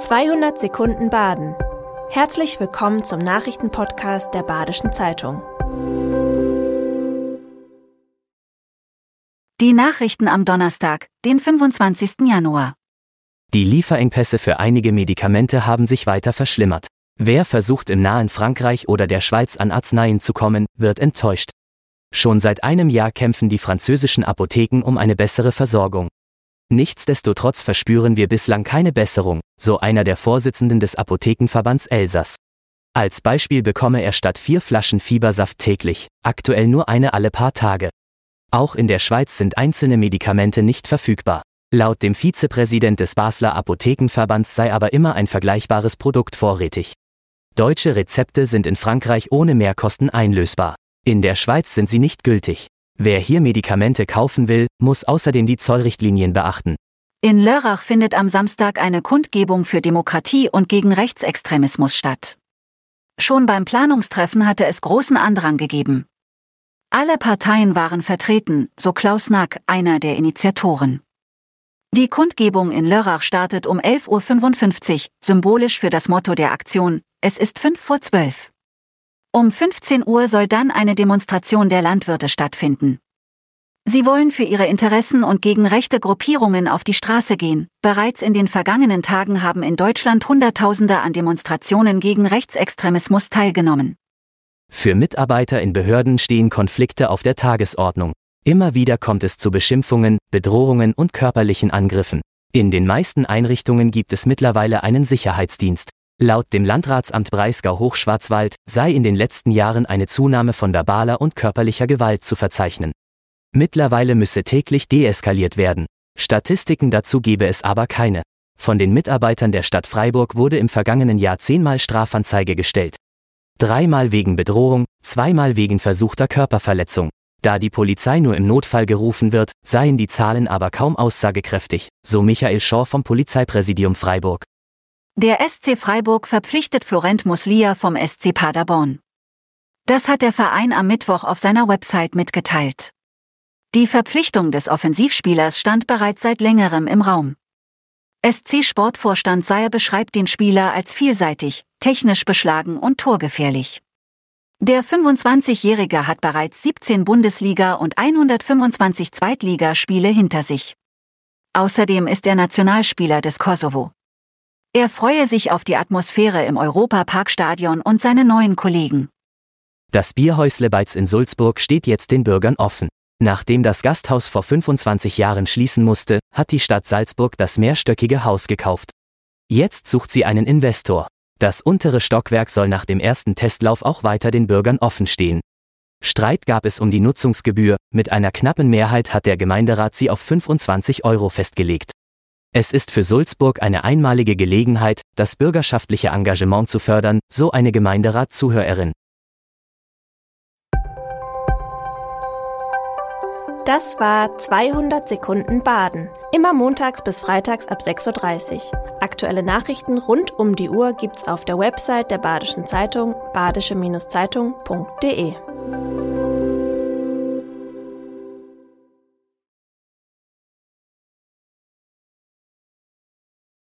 200 Sekunden Baden. Herzlich willkommen zum Nachrichtenpodcast der Badischen Zeitung. Die Nachrichten am Donnerstag, den 25. Januar. Die Lieferengpässe für einige Medikamente haben sich weiter verschlimmert. Wer versucht im nahen Frankreich oder der Schweiz an Arzneien zu kommen, wird enttäuscht. Schon seit einem Jahr kämpfen die französischen Apotheken um eine bessere Versorgung. Nichtsdestotrotz verspüren wir bislang keine Besserung, so einer der Vorsitzenden des Apothekenverbands Elsass. Als Beispiel bekomme er statt vier Flaschen Fiebersaft täglich, aktuell nur eine alle paar Tage. Auch in der Schweiz sind einzelne Medikamente nicht verfügbar. Laut dem Vizepräsident des Basler Apothekenverbands sei aber immer ein vergleichbares Produkt vorrätig. Deutsche Rezepte sind in Frankreich ohne Mehrkosten einlösbar. In der Schweiz sind sie nicht gültig. Wer hier Medikamente kaufen will, muss außerdem die Zollrichtlinien beachten. In Lörrach findet am Samstag eine Kundgebung für Demokratie und gegen Rechtsextremismus statt. Schon beim Planungstreffen hatte es großen Andrang gegeben. Alle Parteien waren vertreten, so Klaus Nack, einer der Initiatoren. Die Kundgebung in Lörrach startet um 11.55 Uhr, symbolisch für das Motto der Aktion, es ist fünf vor zwölf. Um 15 Uhr soll dann eine Demonstration der Landwirte stattfinden. Sie wollen für ihre Interessen und gegen rechte Gruppierungen auf die Straße gehen. Bereits in den vergangenen Tagen haben in Deutschland Hunderttausende an Demonstrationen gegen Rechtsextremismus teilgenommen. Für Mitarbeiter in Behörden stehen Konflikte auf der Tagesordnung. Immer wieder kommt es zu Beschimpfungen, Bedrohungen und körperlichen Angriffen. In den meisten Einrichtungen gibt es mittlerweile einen Sicherheitsdienst. Laut dem Landratsamt Breisgau-Hochschwarzwald sei in den letzten Jahren eine Zunahme von verbaler und körperlicher Gewalt zu verzeichnen. Mittlerweile müsse täglich deeskaliert werden. Statistiken dazu gebe es aber keine. Von den Mitarbeitern der Stadt Freiburg wurde im vergangenen Jahr zehnmal Strafanzeige gestellt. Dreimal wegen Bedrohung, zweimal wegen versuchter Körperverletzung. Da die Polizei nur im Notfall gerufen wird, seien die Zahlen aber kaum aussagekräftig, so Michael Schor vom Polizeipräsidium Freiburg. Der SC Freiburg verpflichtet Florent Muslia vom SC Paderborn. Das hat der Verein am Mittwoch auf seiner Website mitgeteilt. Die Verpflichtung des Offensivspielers stand bereits seit längerem im Raum. SC-Sportvorstand Seyer beschreibt den Spieler als vielseitig, technisch beschlagen und torgefährlich. Der 25-Jährige hat bereits 17 Bundesliga- und 125 Zweitligaspiele hinter sich. Außerdem ist er Nationalspieler des Kosovo. Er freue sich auf die Atmosphäre im Europa-Parkstadion und seine neuen Kollegen. Das Bierhäusle Beiz in Sulzburg steht jetzt den Bürgern offen. Nachdem das Gasthaus vor 25 Jahren schließen musste, hat die Stadt Salzburg das mehrstöckige Haus gekauft. Jetzt sucht sie einen Investor. Das untere Stockwerk soll nach dem ersten Testlauf auch weiter den Bürgern offen stehen. Streit gab es um die Nutzungsgebühr, mit einer knappen Mehrheit hat der Gemeinderat sie auf 25 Euro festgelegt. Es ist für Sulzburg eine einmalige Gelegenheit, das bürgerschaftliche Engagement zu fördern, so eine Gemeinderat-Zuhörerin. Das war 200 Sekunden Baden. Immer montags bis freitags ab 6.30 Uhr. Aktuelle Nachrichten rund um die Uhr gibt's auf der Website der Badischen Zeitung badische-zeitung.de.